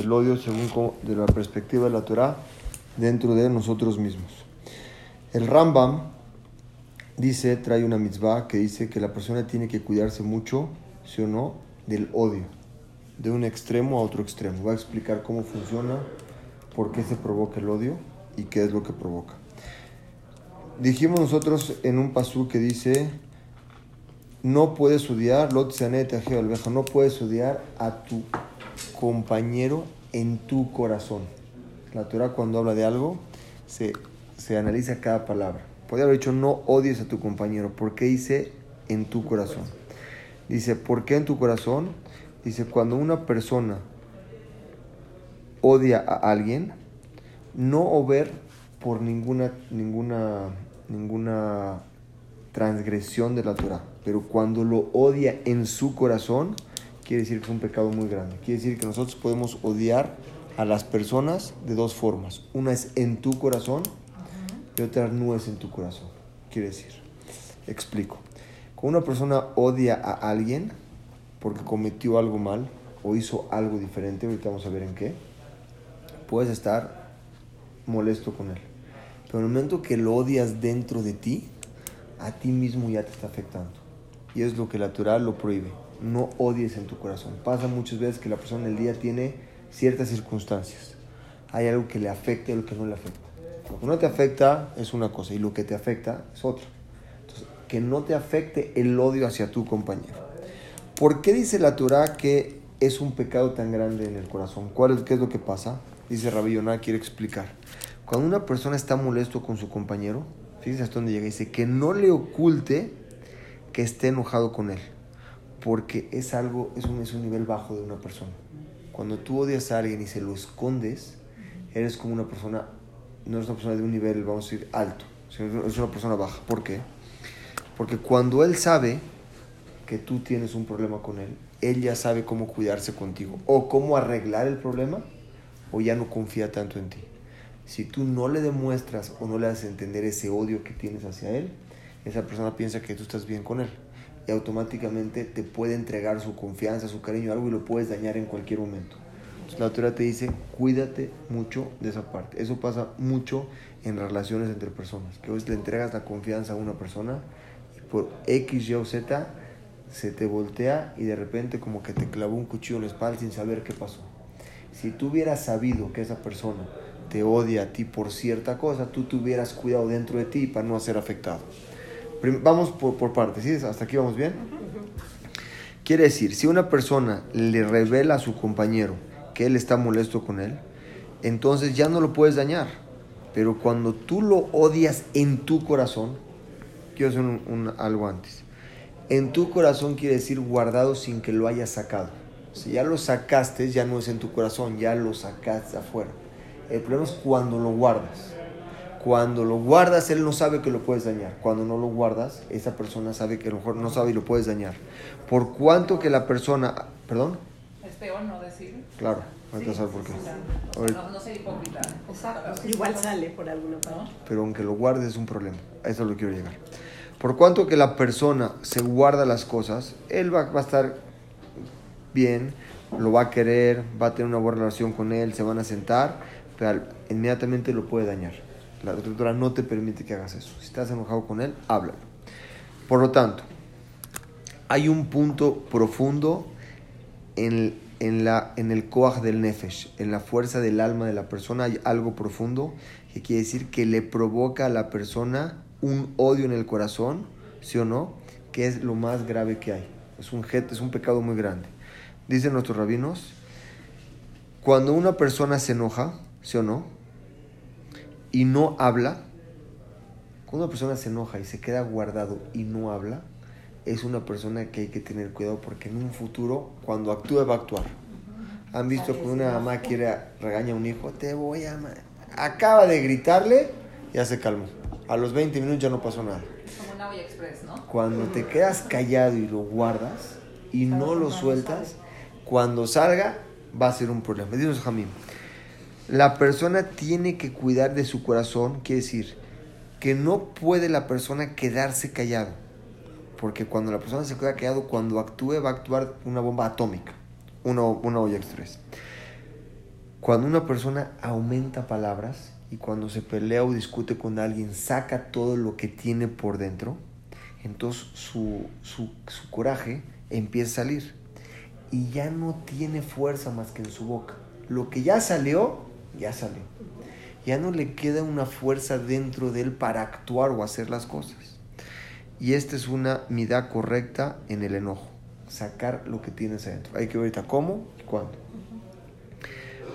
el odio según de la perspectiva de la Torah dentro de nosotros mismos. El Rambam dice, trae una mitzvah que dice que la persona tiene que cuidarse mucho, sí o no, del odio, de un extremo a otro extremo. Va a explicar cómo funciona, por qué se provoca el odio y qué es lo que provoca. Dijimos nosotros en un pasú que dice, no puedes odiar, no puedes odiar a tu compañero en tu corazón. La Torah cuando habla de algo se, se analiza cada palabra. Podría haber dicho no odies a tu compañero. ¿Por qué dice en tu corazón? Dice, ¿por qué en tu corazón? Dice, cuando una persona odia a alguien, no ober por ninguna, ninguna, ninguna transgresión de la Torah. Pero cuando lo odia en su corazón, quiere decir que es un pecado muy grande. Quiere decir que nosotros podemos odiar a las personas de dos formas. Una es en tu corazón y otra no es en tu corazón. Quiere decir, explico. Cuando una persona odia a alguien porque cometió algo mal o hizo algo diferente, ahorita vamos a ver en qué, puedes estar molesto con él. Pero en el momento que lo odias dentro de ti, a ti mismo ya te está afectando. Y es lo que la Torah lo prohíbe. No odies en tu corazón. Pasa muchas veces que la persona en el día tiene ciertas circunstancias. Hay algo que le afecta y algo que no le afecta. Lo que no te afecta es una cosa y lo que te afecta es otra. Entonces, que no te afecte el odio hacia tu compañero. ¿Por qué dice la Torah que es un pecado tan grande en el corazón? ¿Cuál es, ¿Qué es lo que pasa? Dice Rabbi Yonah, quiere explicar. Cuando una persona está molesto con su compañero, fíjese hasta dónde llega, dice que no le oculte que esté enojado con él, porque es algo, es un, es un nivel bajo de una persona. Cuando tú odias a alguien y se lo escondes, eres como una persona, no eres una persona de un nivel, vamos a decir, alto, sino es una persona baja. ¿Por qué? Porque cuando él sabe que tú tienes un problema con él, él ya sabe cómo cuidarse contigo, o cómo arreglar el problema, o ya no confía tanto en ti. Si tú no le demuestras o no le haces entender ese odio que tienes hacia él, esa persona piensa que tú estás bien con él y automáticamente te puede entregar su confianza, su cariño, algo y lo puedes dañar en cualquier momento. Entonces, la Torah te dice, cuídate mucho de esa parte. Eso pasa mucho en relaciones entre personas, que hoy le entregas la confianza a una persona y por X, Y o Z se te voltea y de repente como que te clavó un cuchillo en la espalda sin saber qué pasó. Si tú hubieras sabido que esa persona te odia a ti por cierta cosa, tú te hubieras cuidado dentro de ti para no ser afectado. Vamos por, por partes, ¿sí? ¿Hasta aquí vamos bien? Quiere decir, si una persona le revela a su compañero que él está molesto con él, entonces ya no lo puedes dañar. Pero cuando tú lo odias en tu corazón, quiero hacer un- un- algo antes. En tu corazón quiere decir guardado sin que lo hayas sacado. Si ya lo sacaste, ya no es en tu corazón, ya lo sacaste afuera. El problema es cuando lo guardas. Cuando lo guardas, él no sabe que lo puedes dañar. Cuando no lo guardas, esa persona sabe que a lo mejor no sabe y lo puedes dañar. Por cuanto que la persona... ¿Perdón? Es peor no decir. Claro, ahorita Sí, sabes por qué. sí, No, no ser hipócrita. Exacto. Igual sale por alguna parte. pero aunque lo guardes es un problema. A eso lo quiero llegar. Por cuanto que la persona se guarda las cosas, él va, va a estar bien, lo va a querer, va a tener una buena relación con él, se van a sentar, pero inmediatamente lo puede dañar. La doctora no te permite que hagas eso. Si estás enojado con él, háblalo. Por lo tanto, hay un punto profundo en, en, la, en el koach del nefesh, en la fuerza del alma de la persona, hay algo profundo que quiere decir que le provoca a la persona un odio en el corazón, ¿sí o no? Que es lo más grave que hay. Es un, es un pecado muy grande. Dicen nuestros rabinos, cuando una persona se enoja, ¿sí o no? Y no habla, cuando una persona se enoja y se queda guardado y no habla, es una persona que hay que tener cuidado porque en un futuro, cuando actúe, va a actuar. Han visto que una mamá quiere regaña a un hijo, te voy a... ma-". Acaba de gritarle, ya se calmó. A los 20 minutos ya no pasó nada. Como una olla express, ¿no? Cuando te quedas callado y lo guardas y no lo sueltas, cuando salga va a ser un problema. Dice Jamín, la persona tiene que cuidar de su corazón, quiere decir que no puede la persona quedarse callado. Porque cuando la persona se queda callado, cuando actúe va a actuar una bomba atómica, una, una olla. Cuando una persona aumenta palabras y cuando se pelea o discute con alguien, saca todo lo que tiene por dentro, entonces su, su, su coraje empieza a salir y ya no tiene fuerza más que en su boca. Lo que ya salió, ya salió. Ya no le queda una fuerza dentro de él para actuar o hacer las cosas. Y esta es una midá correcta en el enojo. Sacar lo que tienes adentro. Hay que ver ahorita cómo y cuándo.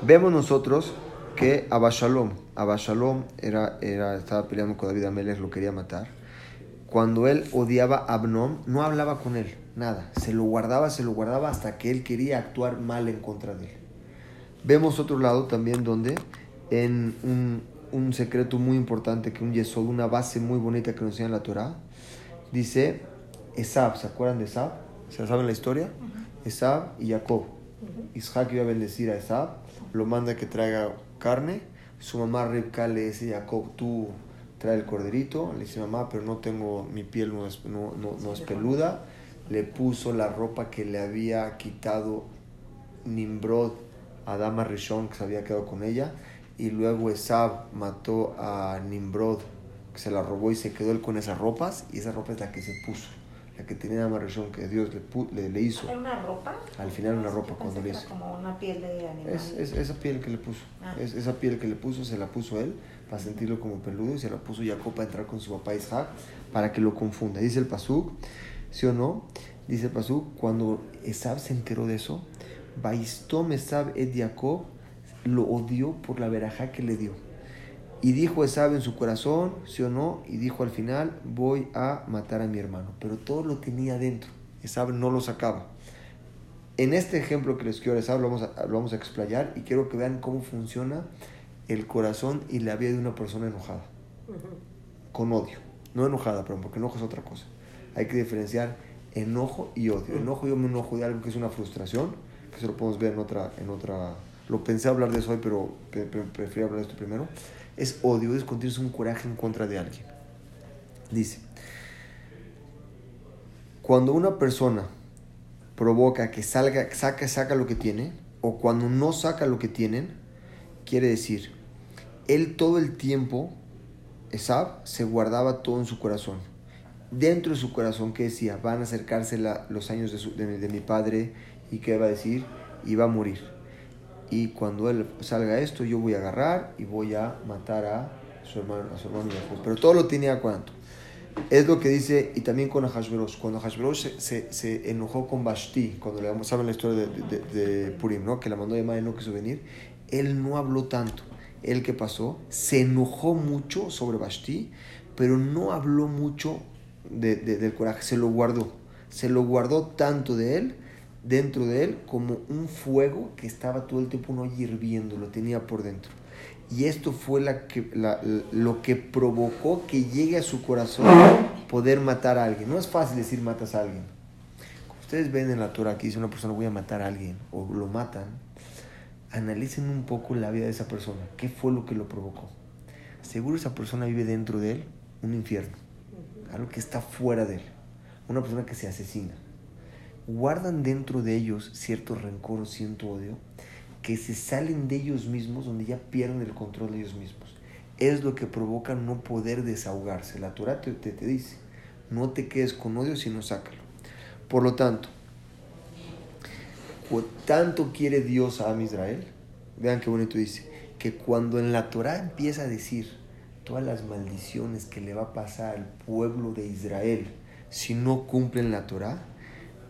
Vemos nosotros que Abashalom, Abashalom era, era, estaba peleando con David Amelech, lo quería matar. Cuando él odiaba a Abnom, no hablaba con él, nada. Se lo guardaba, se lo guardaba hasta que él quería actuar mal en contra de él. Vemos otro lado también donde en un, un secreto muy importante, que un yesod, una base muy bonita que nos enseña la Torah, dice Esab, ¿se acuerdan de Esab? ¿Se saben la historia? Esab y Jacob. Isaac iba a bendecir a Esab, lo manda que traiga carne, su mamá Ribka le dice a Jacob, tú trae el corderito, le dice mamá, pero no tengo, mi piel no es, no, no, no es peluda, le puso la ropa que le había quitado Nimrod a Dama Rishon, que se había quedado con ella, y luego Esab mató a Nimrod, que se la robó y se quedó él con esas ropas, y esa ropa es la que se puso, la que tenía Dama Rishon, que Dios le, le, le hizo. ¿Era una ropa? Al final una ropa cuando le hizo. como una piel de animal. Es, es esa piel que le puso. Ah. Es, esa piel que le puso, se la puso él para sentirlo como peludo y se la puso Jacob para entrar con su papá Isaac para que lo confunda. Dice el Pasuk, ¿sí o no? Dice el Pasuk, cuando Esab se enteró de eso, Baistom Esab et Jacob lo odió por la verajá que le dio. Y dijo Esab en su corazón, ¿sí o no? Y dijo al final, voy a matar a mi hermano. Pero todo lo tenía dentro. Esab no lo sacaba. En este ejemplo que les quiero dar, lo vamos, a, lo vamos a explayar y quiero que vean cómo funciona el corazón y la vida de una persona enojada, con odio. No enojada, perdón, porque enojo es otra cosa. Hay que diferenciar enojo y odio. Enojo, yo me enojo de algo que es una frustración, que eso lo podemos ver en otra, en otra... Lo pensé hablar de eso hoy, pero pre- pre- preferí hablar de esto primero. Es odio, es cuando tienes un coraje en contra de alguien. Dice, cuando una persona provoca que salga, saca, saca lo que tiene, o cuando no saca lo que tienen, quiere decir, él todo el tiempo, Esab, se guardaba todo en su corazón. Dentro de su corazón, ¿qué decía? Van a acercarse la- los años de, su- de de mi padre, y ¿qué va a decir? Y va a morir. Y cuando él salga esto, yo voy a agarrar y voy a matar a su hermano, a su hermano. Pero todo lo tenía cuánto. Es lo que dice, y también con Ahashverosh. Cuando Ahashverosh se, se, enojó con Vashti, cuando le saben la historia de, de, de Purim, ¿no? que la mandó llamar y no quiso venir, él no habló tanto. Él que pasó, se enojó mucho sobre Vashti, pero no habló mucho de- del coraje, se lo guardó. Se lo guardó tanto de él, dentro de él, como un fuego que estaba todo el tiempo no hirviendo, lo tenía por dentro. Y esto fue la que, la- lo que provocó que llegue a su corazón poder matar a alguien. No es fácil decir matas a alguien. Como ustedes ven en la Torah que dice una persona voy a matar a alguien o lo matan, analicen un poco la vida de esa persona. ¿Qué fue lo que lo provocó? Seguro esa persona vive dentro de él un infierno. Algo que está fuera de él. Una persona que se asesina. Guardan dentro de ellos cierto rencor o cierto odio que se salen de ellos mismos, donde ya pierden el control de ellos mismos. Es lo que provoca no poder desahogarse. La Torah te, te, dice, no te quedes con odio, sino sácalo. Por lo tanto, tanto quiere Dios a Am Israel, vean qué bonito dice, que cuando en la Torah empieza a decir todas las maldiciones que le va a pasar al pueblo de Israel si no cumplen la Torah,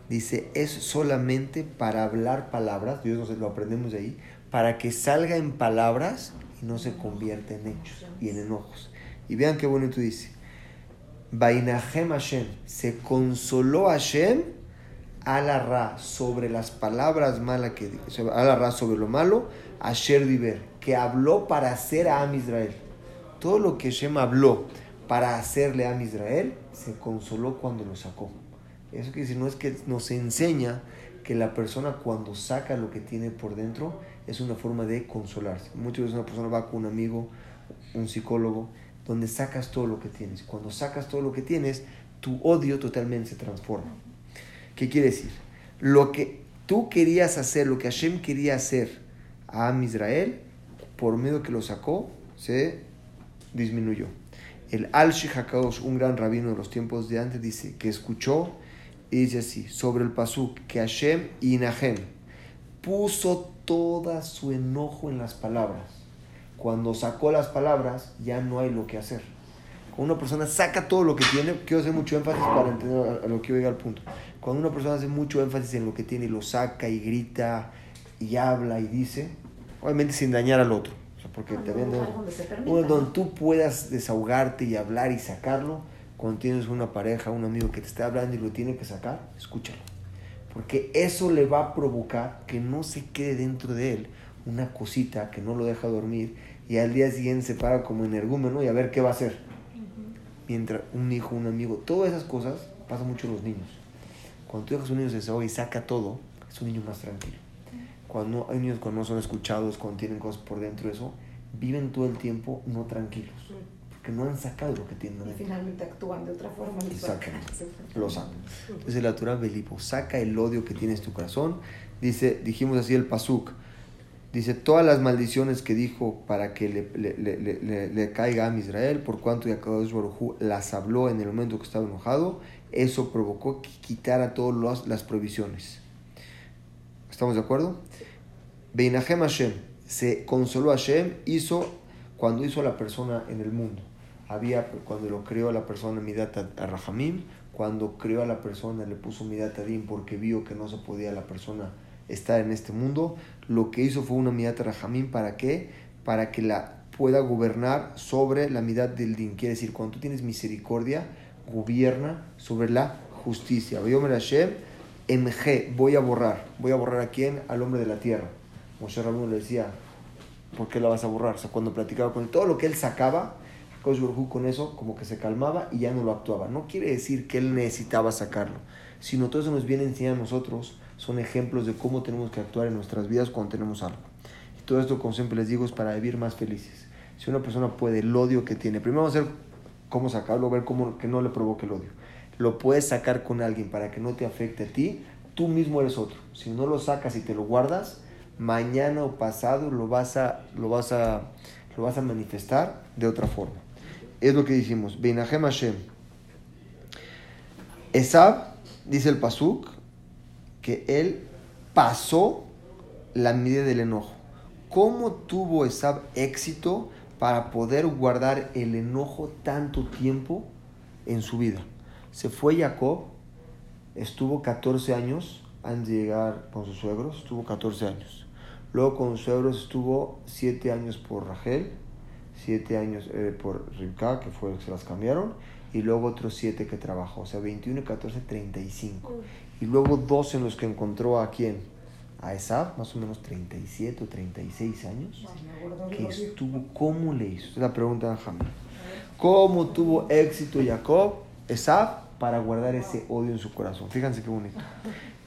dice, es solamente para hablar palabras, Dios lo aprendemos de ahí, para que salga en palabras y no se convierta en hechos y en enojos. Y vean qué bonito dice. Bainahem Hashem, se consoló Hashem a la ra sobre las palabras malas que di- a la ra sobre lo malo, Asher Diver, que habló para hacer a Am Israel. Todo lo que Hashem habló para hacerle a Am Israel, se consoló cuando lo sacó. Eso quiere decir, no es que nos enseña que la persona cuando saca lo que tiene por dentro es una forma de consolarse. Muchas veces una persona va con un amigo, un psicólogo, donde sacas todo lo que tienes. Cuando sacas todo lo que tienes, tu odio totalmente se transforma. ¿Qué quiere decir? Lo que tú querías hacer, lo que Hashem quería hacer a Am por medio que lo sacó, se disminuyó. El Al-Shi Hakadosh, un gran rabino de los tiempos de antes, dice que escuchó y dice así, sobre el Pasuk, que Hashem y Nahem puso toda su enojo en las palabras. Cuando sacó las palabras, ya no hay lo que hacer. Cuando una persona saca todo lo que tiene, quiero hacer mucho énfasis para entender a lo que llega al punto. Cuando una persona hace mucho énfasis en lo que tiene y lo saca y grita y habla y dice, obviamente sin dañar al otro. O sea, porque también uno donde tú puedas desahogarte y hablar y sacarlo, cuando tienes una pareja, un amigo que te está hablando y lo tiene que sacar, escúchalo. Porque eso le va a provocar que no se quede dentro de él una cosita que no lo deja dormir y al día siguiente se para como energúmeno y a ver qué va a hacer. Mientras un hijo, un amigo, todas esas cosas pasan mucho en los niños. Cuando tú dejas a un niño se desahoga y saca todo, es un niño más tranquilo. Cuando hay niños cuando no son escuchados, cuando tienen cosas por dentro de eso, viven todo el tiempo no tranquilos. Porque no han sacado lo que tienen. Y finalmente actúan de otra forma. Exactamente. Lo sacan. Entonces la Torah Belipo saca el odio que tienes en tu corazón. Dice, dijimos así el Pasuk. Dice, todas las maldiciones que dijo para que le, le, le, le caiga a Israel, por cuanto Yakadosh Baruj las habló en el momento que estaba enojado, eso provocó que quitara todas las provisiones. ¿Estamos de acuerdo? Beinahem Hashem, se consoló Hashem, hizo cuando hizo a la persona en el mundo. Había, cuando lo creó la persona Midat a Rahamim, cuando creó a la persona le puso Midat Adim porque vio que no se podía la persona estar en este mundo. Lo que hizo fue una Midat Rahamim, ¿para qué? Para que la pueda gobernar sobre la Midat del Din. Quiere decir, cuando tú tienes misericordia, gobierna sobre la justicia. Hashem, MG, voy a borrar. ¿Voy a borrar a quién? Al hombre de la tierra. Moshe Rabbeinu le decía, ¿por qué la vas a borrar? O sea, cuando platicaba con él, todo lo que él sacaba, con eso como que se calmaba y ya no lo actuaba. No quiere decir que él necesitaba sacarlo, sino todo eso nos viene a a nosotros, son ejemplos de cómo tenemos que actuar en nuestras vidas cuando tenemos algo. Y todo esto, como siempre les digo, es para vivir más felices. Si una persona puede, el odio que tiene, primero ver cómo sacarlo, ver cómo que no le provoque el odio. Lo puedes sacar con alguien para que no te afecte a ti, tú mismo eres otro. Si no lo sacas y te lo guardas, mañana o pasado lo vas a, lo vas a, lo vas a manifestar de otra forma. Es lo que dijimos. Beinahem Hashem. Esab, dice el Pasuk, que él pasó la medida del enojo. ¿Cómo tuvo Esab éxito para poder guardar el enojo tanto tiempo en su vida? Se fue Jacob, estuvo 14 años antes de llegar con sus suegros, estuvo 14 años. Luego con sus suegros estuvo 7 años por Rachel, 7 años eh, por Rivka, que fue se las cambiaron, y luego otros 7 que trabajó, o sea, 21 y 14, 35. Y luego dos en los que encontró a quién? A Esab, más o menos 37 o 36 años, que estuvo, ¿cómo le hizo? Es la pregunta de Jamil. ¿Cómo tuvo éxito Jacob, Esab, para guardar ese odio en su corazón? Fíjense qué bonito.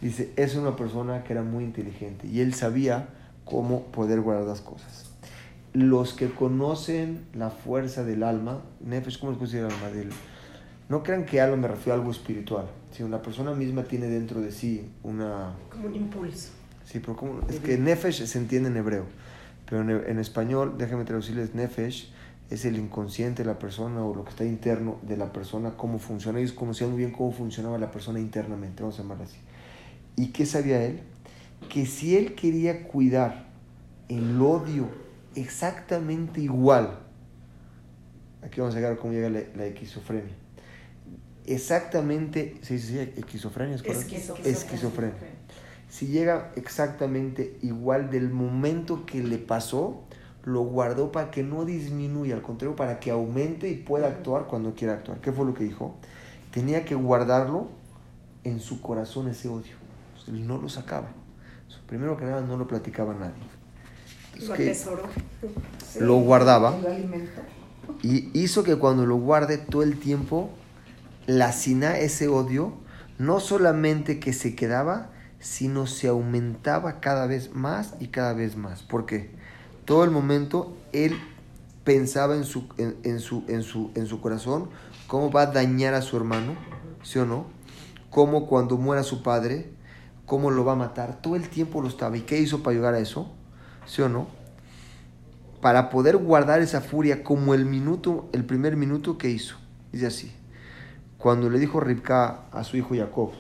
Dice, es una persona que era muy inteligente y él sabía cómo poder guardar las cosas. Los que conocen la fuerza del alma, Nefesh, ¿cómo es el alma? Del, no crean que alma me refiero a algo espiritual, sino la persona misma tiene dentro de sí una... Como un impulso. Sí, pero como, es que Nefesh se entiende en hebreo, pero en, en español, déjenme traducirles, Nefesh es el inconsciente de la persona o lo que está interno de la persona, cómo funciona. Ellos conocían muy bien cómo funcionaba la persona internamente, vamos a llamarlo así. ¿Y qué sabía él? Que si él quería cuidar el odio exactamente igual, aquí vamos a llegar cómo llega la, la esquizofrenia. Exactamente, ¿se dice esquizofrenia? ¿es correcto? Esquizofrenia. esquizofrenia. Si llega exactamente igual del momento que le pasó, lo guardó para que no disminuya, al contrario, para que aumente y pueda actuar cuando quiera actuar. ¿Qué fue lo que dijo? Tenía que guardarlo en su corazón ese odio. No lo sacaba. Primero que nada, no lo platicaba a nadie. Lo atesoró. Sí, lo guardaba Lo y hizo que cuando lo guarde todo el tiempo, la sina ese odio, no solamente que se quedaba, sino se aumentaba cada vez más y cada vez más. ¿Por qué? Todo el momento él pensaba en su, en, en su, en, su, en su corazón cómo va a dañar a su hermano, ¿sí o no? Cómo cuando muera su padre, cómo lo va a matar. Todo el tiempo lo estaba. ¿Y qué hizo para llegar a eso? ¿Sí o no? Para poder guardar esa furia como el minuto, el primer minuto que hizo. Dice así. Cuando le dijo Ribka a su hijo Jacob,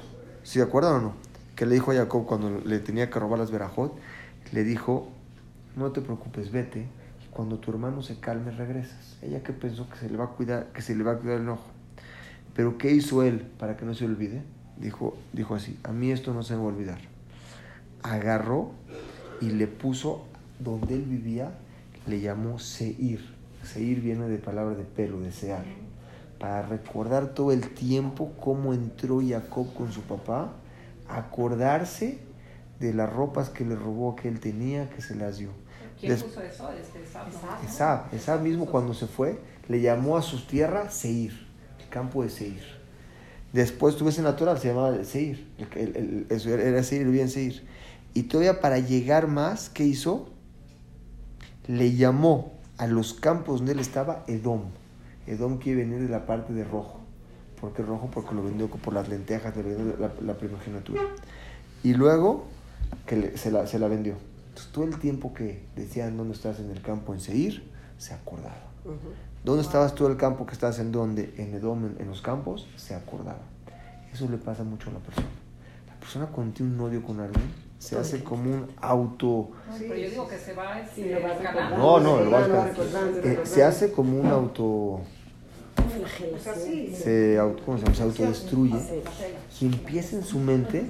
¿se acuerdan o no? Que le dijo a Jacob cuando le tenía que robar las verajot, le dijo, no te preocupes, vete, y cuando tu hermano se calme regresas. Ella que pensó que se le va a cuidar, que se le va a cuidar el enojo. Pero ¿qué hizo él para que no se olvide? Dijo, dijo así, a mí esto no se me va a olvidar. Agarró y le puso donde él vivía, le llamó Seir. Seir viene de palabra de pelo, de sear. Para recordar todo el tiempo cómo entró Jacob con su papá, acordarse de las ropas que le robó que él tenía, que se las dio. ¿Quién Des- puso eso? Este, Esab, ¿no? Esab, Esab mismo cuando se fue, le llamó a sus tierras Seir, el campo de Seir. Después tuve ese natural, se llamaba Seir, el, el- el- eso era- Seir, vivía en Seir. Y todavía para llegar más, ¿qué hizo? Le llamó a los campos donde él estaba Edom. Edom quiere venir de la parte de rojo. ¿Por qué rojo? Porque lo vendió por las lentejas, le vendió la, la primogenitura. Y luego que le- se, la, se la vendió. Entonces, todo el tiempo que decían dónde estás en el campo en Seir, se acordaba. ¿Dónde estabas tú el campo que estás en dónde? En Edom, en, en los campos, se acordaba. Eso le pasa mucho a la persona. La persona cuando tiene un odio con alguien, se hace como un auto... No, pero yo digo que se va este, Sí, lo va. No, no, lo va Eh, se hace como un auto... Se, auto- ¿cómo se llama? Se autodestruye. Y empieza en su mente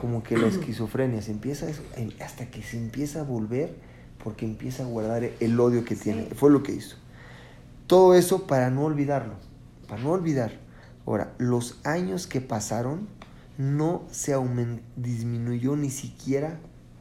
como que la esquizofrenia, se empieza eso, hasta que se empieza a volver porque empieza a guardar el odio que tiene. Fue lo que hizo. Todo eso para no olvidarlo, para no olvidar. Ahora, los años que pasaron no se aumen- disminuyó ni siquiera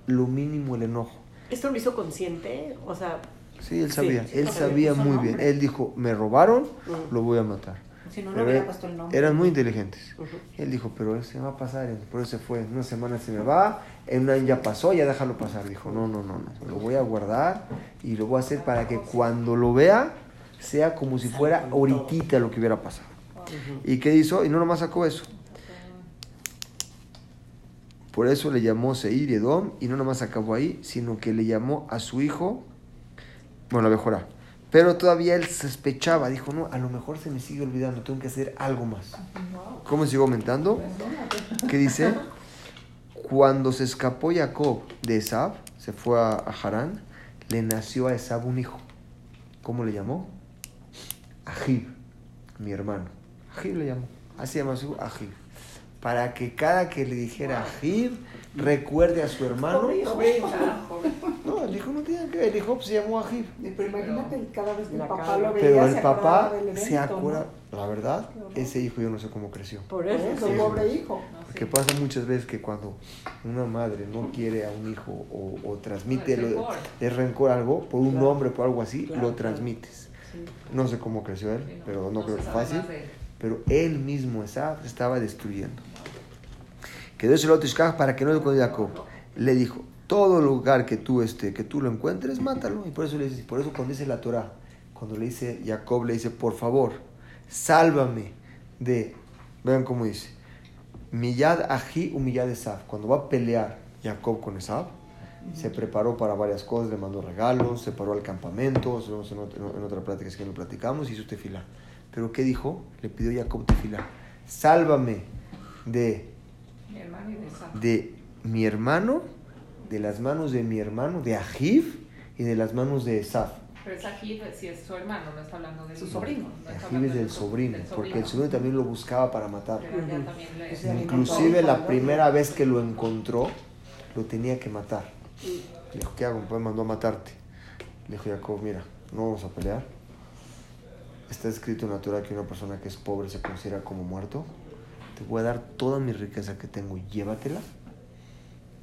lo mínimo el enojo. ¿Esto lo hizo consciente? O sea, Sí, él sabía, sí, él sabía muy nombre. bien. Él dijo, me robaron, Ujú. lo voy a matar. Si no, no Pero hubiera puesto el nombre. eran muy inteligentes. Ujú. Él dijo, pero se va a pasar, por eso se fue. En una semana se me va, en un año ya pasó, ya déjalo pasar. Dijo, no, no, no, no, lo voy a guardar y lo voy a hacer para que cuando lo vea sea como si fuera ahorita lo que hubiera pasado. ¿Y qué hizo? Y no nomás sacó eso. Por eso le llamó Seir Edom y no nomás acabó ahí, sino que le llamó a su hijo, bueno, la. Pero todavía él sospechaba, dijo, no, a lo mejor se me sigue olvidando, tengo que hacer algo más. ¿Cómo sigo aumentando? ¿Qué dice? Cuando se escapó Jacob de Esab, se fue a, Harán, le nació a Esab un hijo. ¿Cómo le llamó? Ajib, mi hermano. Ajib le llamó. Así se llama su Ajib. Para que cada que le dijera Ajib, recuerde a su hermano. No, el hijo no tiene que ver, el hijo pues, se llamó Ajib. Pero imagínate que cada vez que el La papá lo veía, Pero se el papá se acuerda, ¿no? la verdad, ese hijo yo no sé cómo creció. por eso. pobre hijo. Porque pasa muchas veces que cuando una madre no quiere a un hijo o, o transmite Es lo- rencor. algo, por un Claro. nombre, por algo así, Claro, lo claro. transmites. Sí. No sé cómo creció él, Sí, no, pero no, no creo que fácil. Pero él mismo estaba destruyendo. Quedó ese lote Ishkaj para que no con Jacob. Le dijo, todo lugar que tú, este, que tú lo encuentres, mátalo. Y por eso le dice, por eso cuando dice la Torah, cuando le dice Jacob, le dice, por favor, sálvame de, vean cómo dice, Miyad Aji Umiyad Esab. Cuando va a pelear Jacob con Esab, se preparó para varias cosas, le mandó regalos, se paró al campamento, en, ot- en otra plática es que lo platicamos, hizo tefilá. Pero ¿qué dijo? Le pidió Jacob tefilá. Sálvame de, de mi hermano, de las manos de mi hermano, de Ajiv y de las manos de Esab. Pero es Ajib, si es su hermano, no está hablando de Su sobrino. No Ajiv es de del su- sobrino, del porque el sobrino también lo buscaba para alimentó Inclusive la primera vez que lo encontró, lo tenía que matar. Le dijo, ¿qué hago? Pues mandó a matarte. Le dijo Jacob, mira, no vamos a pelear. Está escrito en la Torah que una persona que es pobre se considera como muerto. Te voy a dar toda mi riqueza que tengo llévatela.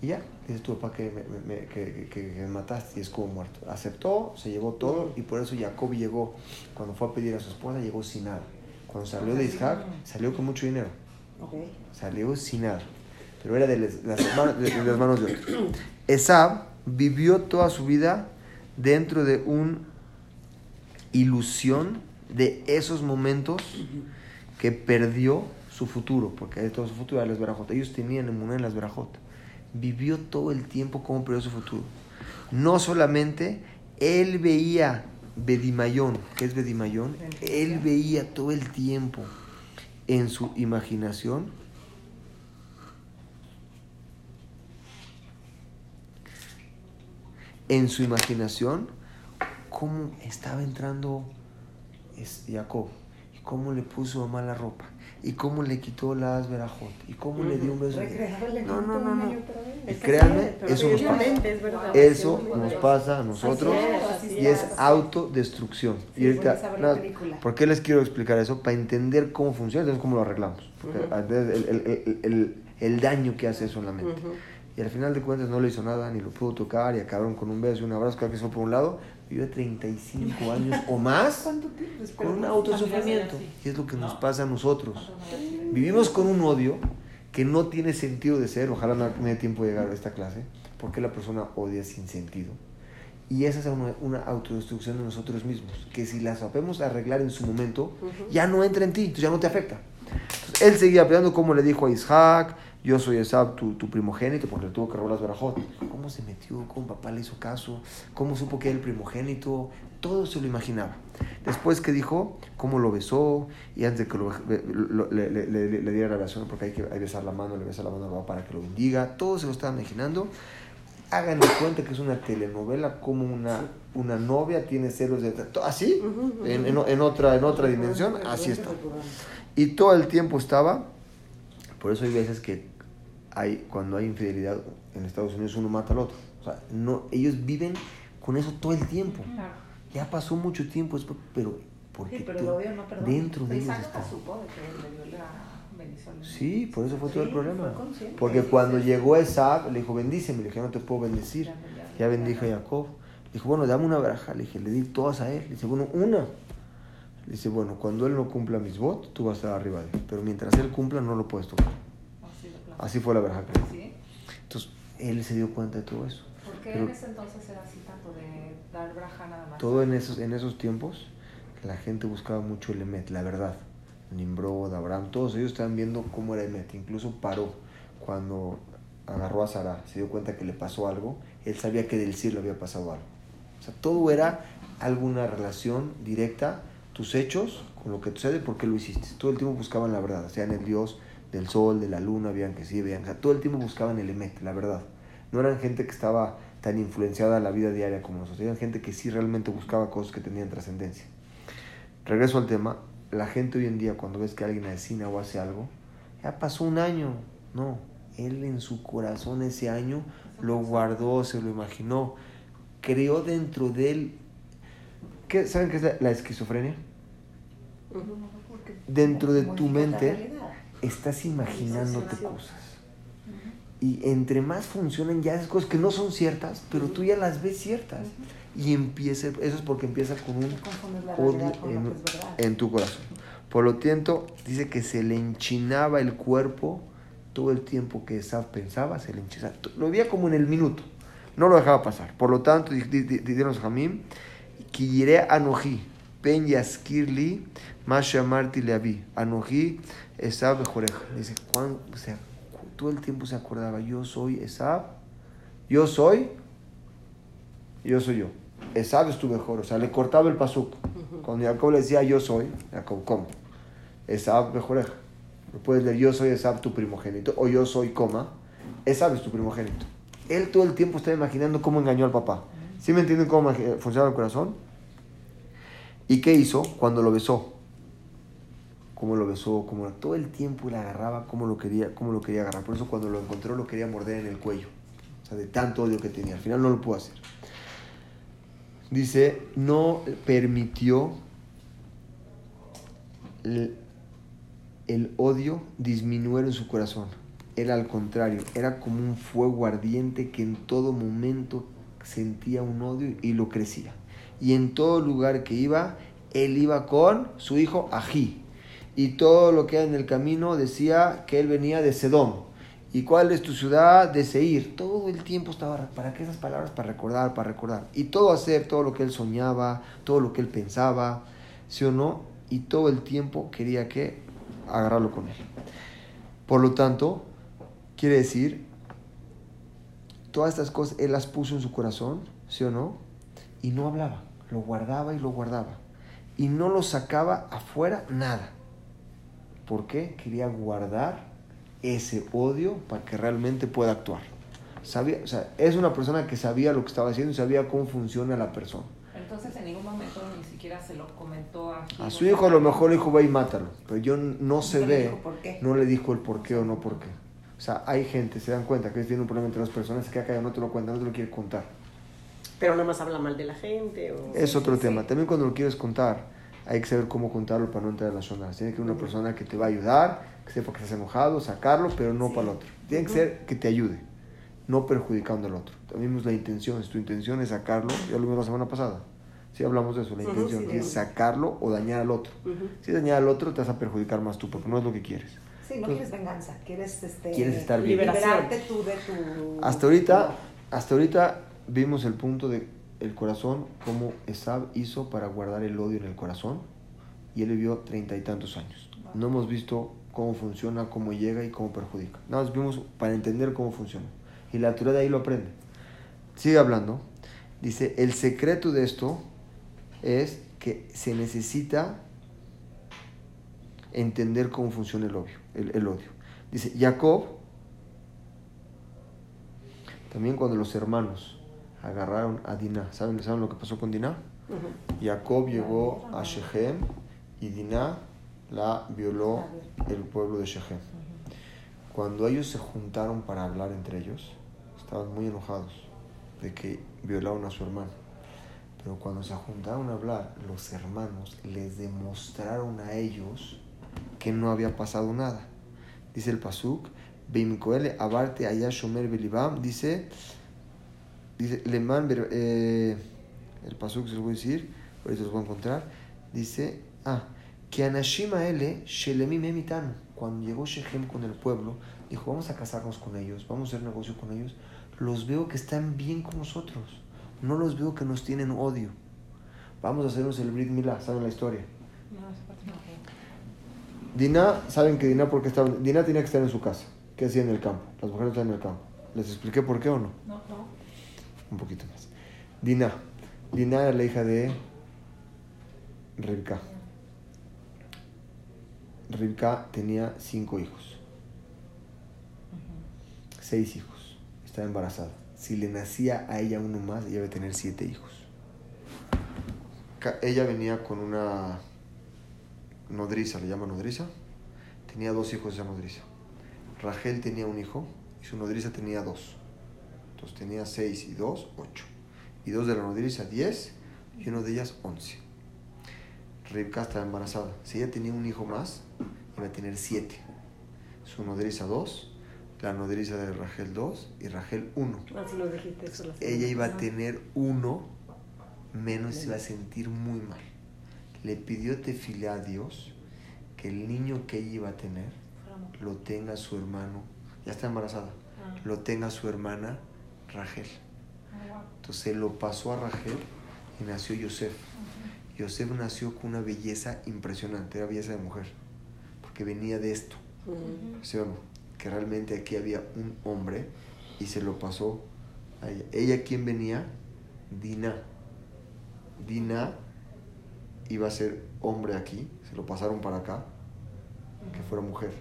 Y ya, dice tu papá que me, que, que- que me mataste y es como muerto. Aceptó, se llevó todo y por eso Jacob llegó, cuando fue a pedir a su esposa, llegó sin nada. Cuando salió de Isaac, salió con mucho dinero. Salió sin nada. Pero era de las, las manos, de, de las manos de otro. Esab vivió toda su vida dentro de una ilusión de esos momentos que perdió su futuro, porque todo su futuro era las Berajot. Ellos tenían emuná en las Berajot. Vivió todo el tiempo como perdió su futuro. No solamente él veía Bedimayón, ¿qué es Bedimayón? Él veía todo el tiempo en su imaginación en su imaginación cómo estaba entrando es- Jacob y cómo le puso mala ropa y cómo le quitó las verajot y cómo le dio un beso. No, no, no, no. Y créanme, eso nos pasa. Eso nos pasa a nosotros Así es, así y es es. autodestrucción. Sí, y ahorita, nada. ¿por qué les quiero explicar eso? Para entender cómo funciona, entonces cómo lo arreglamos. Porque Ujú. a veces el, el- el- el- el daño que hace eso en la mente. Ujú. Y al final de cuentas no le hizo nada, ni lo pudo tocar, y acabaron con un beso y un abrazo, cada que por un lado. Vivió 35 años o más con un autosufrimiento. Y es lo que nos ¿No? pasa a nosotros. Vivimos con un odio que no tiene sentido de ser. Ojalá me me dé tiempo de llegar a esta clase. Porque la persona odia sin sentido. Y esa es una, una autodestrucción de nosotros mismos. Que si la sabemos arreglar en su momento, Ujú. ya no entra en ti, entonces ya no te afecta. Entonces, él seguía peleando como le dijo a Isaac, yo soy Esab, tu, tu primogénito, porque le tuvo que robar las verajot. ¿Cómo se metió? ¿Cómo papá le hizo caso? ¿Cómo supo que era el primogénito? Todo se lo imaginaba. Después que dijo, cómo lo besó, y antes de que lo, lo- le, le- le- le diera la oración, porque hay que hay besar la mano, le besa la mano al papá para que lo bendiga, todo se lo estaba imaginando. Háganle cuenta que es una telenovela, como una, una novia tiene celos de... Así, en, en- en otra, en otra dimensión, así está. Y todo el tiempo estaba, por eso hay veces que hay, cuando hay infidelidad en Estados Unidos uno mata al otro. O sea, no, ellos viven con eso todo el tiempo. Claro. Ya pasó mucho tiempo, pero porque Sí, pero tú- no dentro de ellos Isaac está. supo de que le dio la bendición. Sí, por eso fue todo el problema. Porque cuando sí. llegó Esab, le dijo, bendíceme. Le dije, no te puedo bendecir. Ya, ya, Ya bendijo a Jacob. Le dijo, bueno, dame una baraja. Le dije, le di todas a él. Le dice, bueno, una. Le dice, bueno, cuando él no cumpla mis votos, tú vas a estar arriba de él. Pero mientras él cumpla, no lo puedes tocar. Así fue la di. ¿Sí? Entonces, él se dio cuenta de todo eso. ¿Por qué Pero- en ese entonces era así tanto de dar braja nada más? Todo en esos, en esos tiempos, la gente buscaba mucho el Emet, la verdad. Nimrod, Abraham, todos ellos estaban viendo cómo era Emet. Incluso paró cuando agarró a Sara, se dio cuenta que le pasó algo. Él sabía que del cielo había pasado algo. O sea, todo era alguna relación directa, tus hechos con lo que sucede, por qué lo hiciste. Todo el tiempo buscaban la verdad, sean el Dios del sol, de la luna, vean que sí, vean que todo el tiempo buscaban el Emet, la verdad. No eran gente que estaba tan influenciada en la vida diaria como nosotros, eran gente que sí realmente buscaba cosas que tenían trascendencia. Regreso al tema, la gente hoy en día cuando ves que alguien asesina o hace algo, ya pasó un año, no, él en su corazón ese año lo guardó, se lo imaginó, creó dentro de él, ¿qué, ¿saben qué es la, la esquizofrenia? Dentro de tu mente. Estás imaginándote cosas. Y entre más funcionan ya esas cosas que no son ciertas, pero tú ya las ves ciertas. Y empieza, eso es porque empieza con un odio en, tu corazón. Por lo tanto, dice que se le enchinaba el cuerpo todo el tiempo que Esaf pensaba, se le enchinaba. Lo veía como en el minuto, no lo dejaba pasar. Por lo tanto, di- di- di- dijeron los Jamim, Kiyire Anoji, Ben Yaskirli, Masha Marti Leavi, Anoji, Esab Bejoreja. Dice, ¿cuán- o sea, cu- todo el tiempo se acordaba, yo soy Esab, yo soy, yo soy yo. Esab es tu mejor, o sea, le cortaba el pasuk. Cuando Jacob le decía yo soy, Jacob, ¿cómo? Esab mejoreja. Lo puedes leer yo soy Esab tu primogénito, o yo soy coma, Esab es tu primogénito. Él todo el tiempo está imaginando cómo engañó al papá. ¿Sí me entienden cómo imagi- funciona el corazón? ¿Y qué hizo cuando lo besó? Cómo lo besó, cómo todo el tiempo le agarraba, cómo lo quería, cómo lo quería agarrar. Por eso cuando lo encontró lo quería morder en el cuello. O sea, de tanto odio que tenía. Al final no lo pudo hacer. Dice, no permitió el, el odio disminuir en su corazón. Era al contrario, era como un fuego ardiente que en todo momento sentía un odio y lo crecía. Y en todo lugar que iba, él iba con su hijo Ají. Y todo lo que era en el camino decía que él venía de Sedón. ¿Y cuál es tu ciudad? De Seir. Todo el tiempo estaba, ¿para qué esas palabras? Para recordar, para recordar. Y todo hacer, todo lo que él soñaba, todo lo que él pensaba, ¿sí o no? Y todo el tiempo quería que agarrarlo con él. Por lo tanto, quiere decir todas estas cosas él las puso en su corazón, ¿sí o no? Y no hablaba, lo guardaba y lo guardaba. Y no lo sacaba afuera nada. ¿Por qué? Quería guardar ese odio para que realmente pueda actuar. Sabía, o sea, es una persona que sabía lo que estaba haciendo y sabía cómo funciona la persona. Entonces en ningún momento ni siquiera se lo comentó a A su hijo a lo mejor le dijo, ve y mátalo. Pero yo no se ve, dijo por qué. no le dijo el por qué o no por qué. O sea, hay gente, se dan cuenta que tiene un problema entre dos personas, que acá no te lo cuenta, no te lo quiere contar. Pero nada más habla mal de la gente. O... Es otro sí. tema. También cuando lo quieres contar, hay que saber cómo contarlo para no entrar en las zonas. Tiene que ser una persona que te va a ayudar, que sepa que estás enojado, sacarlo, pero no para el otro. Tiene que ser que te ayude, no perjudicando al otro. También es la intención. Si tu intención es sacarlo, ya lo vimos la semana pasada. Sí hablamos de eso, la intención, sí, es sí. sacarlo o dañar al otro. Ujú. Si dañar al otro, te vas a perjudicar más tú, porque no es lo que quieres. Sí, no quieres venganza, quieres este Quieres estar bien. Liberarte tú de tu Hasta ahorita, hasta ahorita vimos el punto de el corazón, cómo Esab hizo para guardar el odio en el corazón, y él vivió treinta y tantos años. No hemos visto cómo funciona, cómo llega y cómo perjudica. Nada más vimos para entender cómo funciona. Y la Torah de ahí lo aprende. Sigue hablando. Dice, el secreto de esto es que se necesita entender cómo funciona el odio. El, el odio. Dice, Jacob, también cuando los hermanos agarraron a Dinah, ¿saben, ¿saben lo que pasó con Dinah? Ujú. Jacob llegó a Shechem y Dinah la violó el pueblo de Shechem. Cuando ellos se juntaron para hablar entre ellos, estaban muy enojados de que violaron a su hermano. Pero cuando se juntaron a hablar, los hermanos les demostraron a ellos que no había pasado nada. Dice el Pasuk, Bimkoele abarte allá shomer belibam, dice, dice, Leman, ber- eh, el Pasuk se lo voy a decir, ahorita los voy a encontrar, dice, ah, que Anashima ele shelemim. Cuando llegó Shechem con el pueblo, dijo, vamos a casarnos con ellos, vamos a hacer negocio con ellos, los veo que están bien con nosotros, no los veo que nos tienen odio. Vamos a hacernos el Brit Milá, ¿saben la historia? Dinah, saben que Dinah porque estaba, Dinah tenía que estar en su casa. ¿Qué hacía en el campo? Las mujeres están en el campo. ¿Les expliqué por qué o no? No, no. Un poquito más. Dinah. Dinah era la hija de Rivka. Rivka tenía cinco hijos. Seis hijos. Estaba embarazada. Si le nacía a ella uno más, ella iba a tener siete hijos. Ella venía con una nodriza, le llama nodriza. Tenía dos hijos de esa nodriza. Rachel tenía un hijo y su nodriza tenía dos. Entonces tenía seis y dos, ocho. Y dos de la nodriza, diez. Y uno de ellas, once. Rivka estaba embarazada. Si ella tenía un hijo más, iba a tener siete. Su nodriza dos, la nodriza de Rachel dos y Rachel uno. Así nos dijiste eso la semana Ella iba a tener uno menos, se iba a sentir muy mal. Le pidió tefilá a Dios que el niño que ella iba a tener lo tenga su hermano, ya está embarazada, Ah. lo tenga su hermana Rachel. Entonces se lo pasó a Rachel y nació Yosef. Yosef nació con una belleza impresionante, era belleza de mujer, porque venía de esto. ¿sí o no? Que realmente aquí había un hombre y se lo pasó a ella. ¿Ella quién venía? Dina. Dina iba a ser hombre aquí, se lo pasaron para acá, que fuera mujer.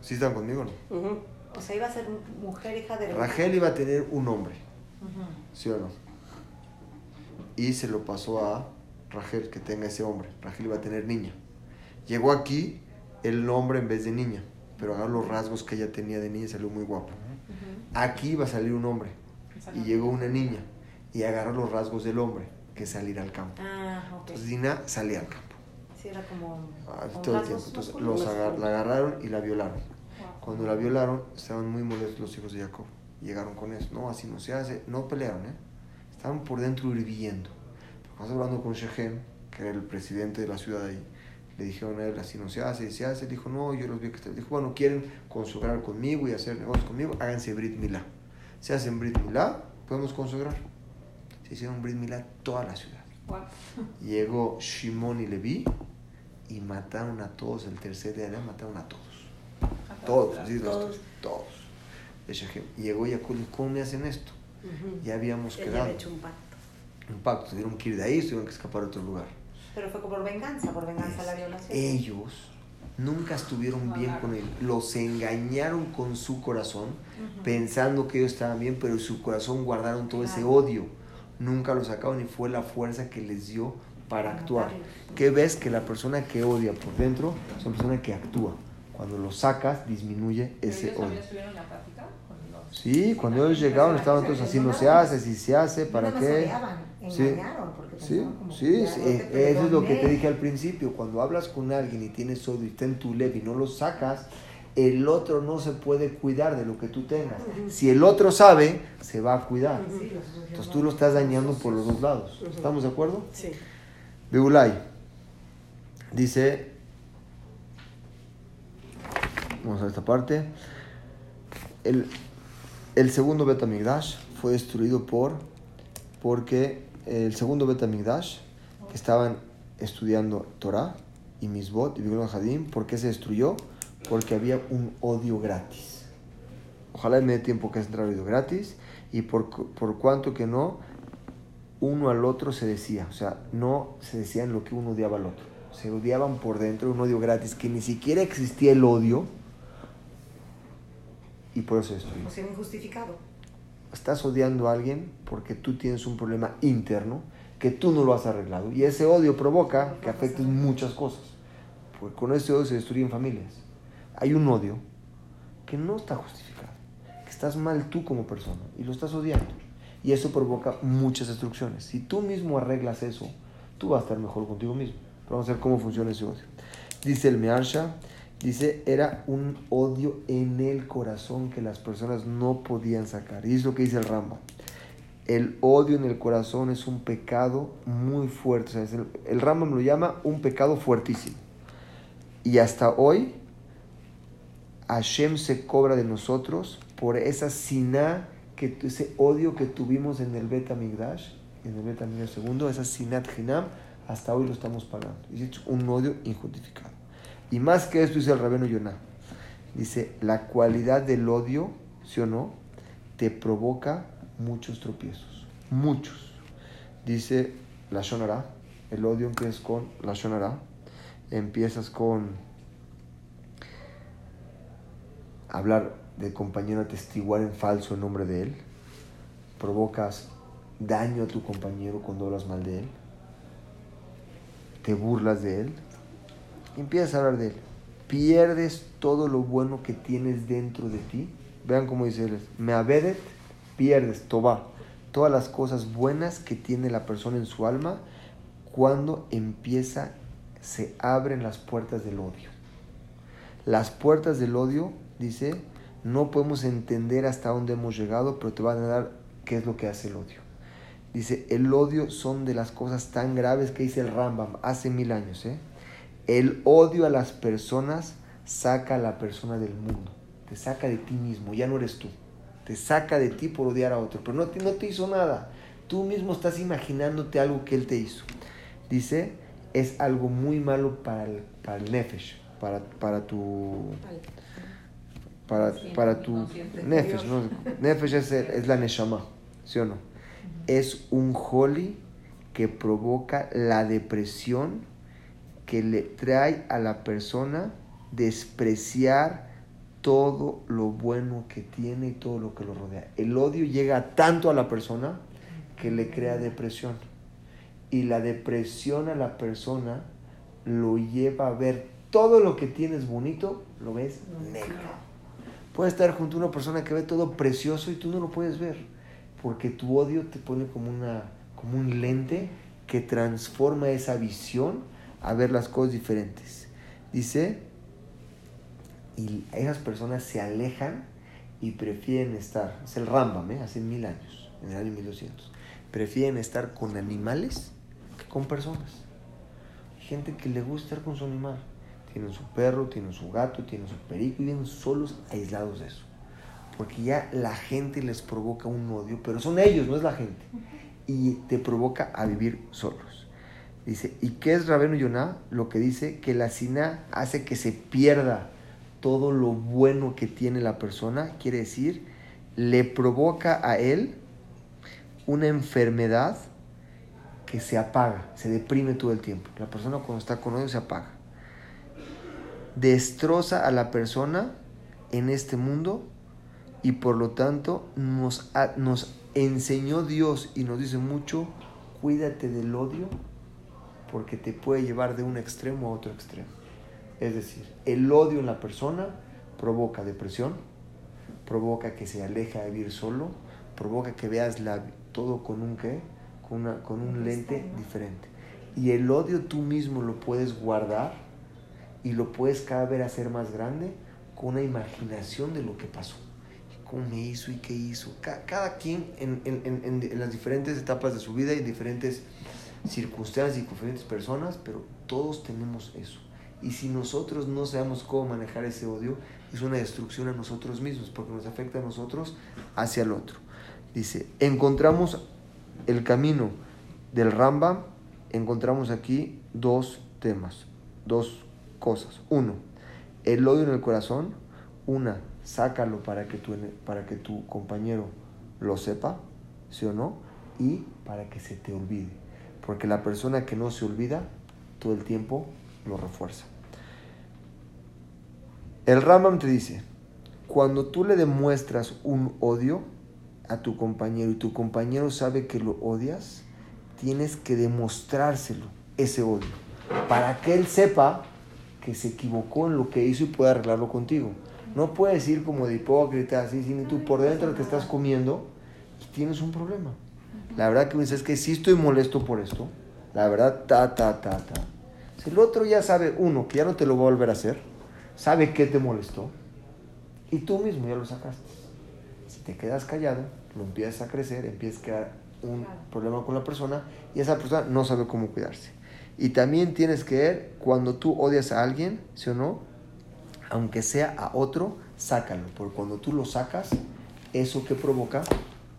¿Sí están conmigo o no? O sea, iba a ser mujer hija de Rachel iba a tener un hombre, Ujú. ¿sí o no? Y se lo pasó a Rachel, que tenga ese hombre. Rachel iba a tener niña. Llegó aquí el hombre en vez de niña, pero agarró los rasgos que ella tenía de niña y salió muy guapo. Aquí iba a salir un hombre y llegó una niña y agarró los rasgos del hombre, que es salir al campo. Ah. Entonces Dina salía al campo Sí, era como. ah, todo el tiempo. Entonces los agar- la agarraron y la violaron. Cuando la violaron, estaban muy molestos los hijos de Jacob. Llegaron con eso. No, así no se hace. No pelearon, ¿eh? Estaban por dentro hirviendo. Pero hablando con Shechem, que era el presidente de la ciudad ahí, le dijeron a él, así no se hace, y se hace. Dijo, no, yo los vi que están. Dijo, bueno, quieren consagrar conmigo y hacer negocios conmigo, háganse Brit Milá. Se hacen Brit Milá, podemos consagrar. Se hicieron Brit Milá toda la ciudad. Wow. Llegó Shimon y Leví y mataron a todos. El tercer día mataron a todos. Todos, así los Todos. todos. llegó Jacob y dijo, ¿cómo me hacen esto? Ujú. Ya habíamos quedado. había hecho un pacto. Un pacto, tuvieron que ir de ahí, tuvieron que escapar a otro lugar. Pero fue por venganza, por venganza la violación. Ellos nunca estuvieron bien con él. Los engañaron con su corazón, Ujú. pensando que ellos estaban bien, pero en su corazón guardaron todo ese Claro. odio. Nunca lo sacaron y fue la fuerza que les dio para actuar. ¿Qué ves? Que la persona que odia por dentro es una persona que actúa. Cuando lo sacas, disminuye ¿Pero ese ellos odio. también estuvieron en la plática? los- Sí, cuando ellos llegaron estaban todos así, no se hace, si se hace, ¿para qué? Sí. Sí, sí, eh, eso es lo que te dije al principio. Cuando hablas con alguien y tienes odio y está en tu leve y no lo sacas, el otro no se puede cuidar de lo que tú tengas. Si el otro sabe, se va a cuidar. Entonces tú lo estás dañando por los dos lados. ¿Estamos de acuerdo? Sí. Beulay dice, vamos a esta parte, el, el segundo Betamigdash fue destruido por, porque el segundo Betamigdash, que estaban estudiando Torah y Misbot y Bigron Hadim, ¿por qué se destruyó? Porque había un odio gratis. Ojalá me dé tiempo que es entrar odio gratis. Y por, por cuanto que no, uno al otro se decía, o sea, no se decían lo que uno odiaba al otro, se odiaban por dentro, un odio gratis, que ni siquiera existía el odio y por eso destruyó. O sea, injustificado. Estás odiando a alguien porque tú tienes un problema interno que tú no lo has arreglado y ese odio provoca que afectes muchas cosas, porque con ese odio se destruyen familias. Hay un odio que no está justificado, que estás mal tú como persona y lo estás odiando. Y eso provoca muchas destrucciones. Si tú mismo arreglas eso, tú vas a estar mejor contigo mismo. Pero vamos a ver cómo funciona ese odio. Dice el Mearsha, dice, era un odio en el corazón que las personas no podían sacar. Y es lo que dice el Rambam. El odio en el corazón es un pecado muy fuerte. O sea, el, el Rambam lo llama un pecado fuertísimo. Y hasta hoy, Hashem se cobra de nosotros por esa siná, que, ese odio que tuvimos en el Bet Amigdash, en el Bet Amigdash segundo, esa sinat hinam, hasta hoy lo estamos pagando. Es un odio injustificado. Y más que esto dice el Rabeno Yonah. Dice, la cualidad del odio, ¿sí o no? Te provoca muchos tropiezos. Muchos. Dice la Shonara. El odio empieza con la Shonara. Empiezas con hablar del compañero, atestiguar en falso en nombre de él. Provocas daño a tu compañero cuando hablas mal de él. Te burlas de él. Empiezas a hablar de él. Pierdes todo lo bueno que tienes dentro de ti. Vean cómo dice él. Me abedet, pierdes, toba. Todas las cosas buenas que tiene la persona en su alma cuando empieza, se abren las puertas del odio. Las puertas del odio, dice, no podemos entender hasta dónde hemos llegado, pero te van a dar qué es lo que hace el odio. Dice, el odio son de las cosas tan graves que dice el Rambam hace mil años. ¿eh? El odio a las personas saca a la persona del mundo, te saca de ti mismo, ya no eres tú. Te saca de ti por odiar a otro, pero no te, no te hizo nada. Tú mismo estás imaginándote algo que él te hizo. Dice, es algo muy malo para el, para el nefesh, para, para tu para, para tu nefesh, ¿no? Nefesh es la neshama, ¿sí o no? Es un holy que provoca la depresión que le trae a la persona despreciar todo lo bueno que tiene y todo lo que lo rodea. El odio llega tanto a la persona que le crea depresión. Y la depresión a la persona lo lleva a ver todo lo que tienes bonito, lo ves negro. Puedes estar junto a una persona que ve todo precioso y tú no lo puedes ver, porque tu odio te pone como, una, como un lente que transforma esa visión a ver las cosas diferentes. Dice, y esas personas se alejan y prefieren estar, es el Rambam, ¿eh? hace mil años, en el año 1200, prefieren estar con animales que con personas. Hay gente que le gusta estar con su animal. Tienen su perro, tienen su gato, tienen su perico y viven solos, aislados de eso. Porque ya la gente les provoca un odio, pero son ellos, no es la gente. Y te provoca a vivir solos. Dice, ¿y qué es Rabenu Yonah? Lo que dice que la sina hace que se pierda todo lo bueno que tiene la persona. Quiere decir le provoca a él una enfermedad que se apaga, se deprime todo el tiempo. La persona cuando está con odio se apaga. Destroza a la persona en este mundo y por lo tanto nos, nos enseñó Dios y nos dice mucho, cuídate del odio porque te puede llevar de un extremo a otro extremo. Es decir, el odio en la persona provoca depresión, provoca que se aleja de vivir solo, provoca que veas la, todo con un qué, con, una- con un lente diferente. Y el odio tú mismo lo puedes guardar y lo puedes cada vez hacer más grande con una imaginación de lo que pasó. ¿Cómo me hizo y qué hizo? Ca- Cada, quien en, en- en- en- en las diferentes etapas de su vida y diferentes circunstancias y diferentes personas, pero todos tenemos eso. Y si nosotros no sabemos cómo manejar ese odio, es una destrucción a nosotros mismos, porque nos afecta a nosotros hacia el otro. Dice, encontramos el camino del Rambam, encontramos aquí dos temas, dos cosas. Uno, el odio en el corazón. Una, sácalo para que tu, para que tu compañero lo sepa, ¿sí o no? Y para que se te olvide. Porque la persona que no se olvida, todo el tiempo lo refuerza. El Rambam te dice, cuando tú le demuestras un odio a tu compañero y tu compañero sabe que lo odias, tienes que demostrárselo, ese odio, para que él sepa que se equivocó en lo que hizo y pueda arreglarlo contigo. No puedes ir como de hipócrita, así, si tú por dentro te estás comiendo y tienes un problema. La verdad que me dices que sí estoy molesto por esto. La verdad, ta, ta, ta, ta. Si el otro ya sabe, uno, que ya no te lo va a volver a hacer, sabe que te molestó, y tú mismo ya lo sacaste. Si te quedas callado, lo empiezas a crecer, empiezas a crear un Claro. problema con la persona y esa persona no sabe cómo cuidarse. Y también tienes que ver cuando tú odias a alguien, ¿sí o no? Aunque sea a otro, sácalo. Porque cuando tú lo sacas, eso que provoca,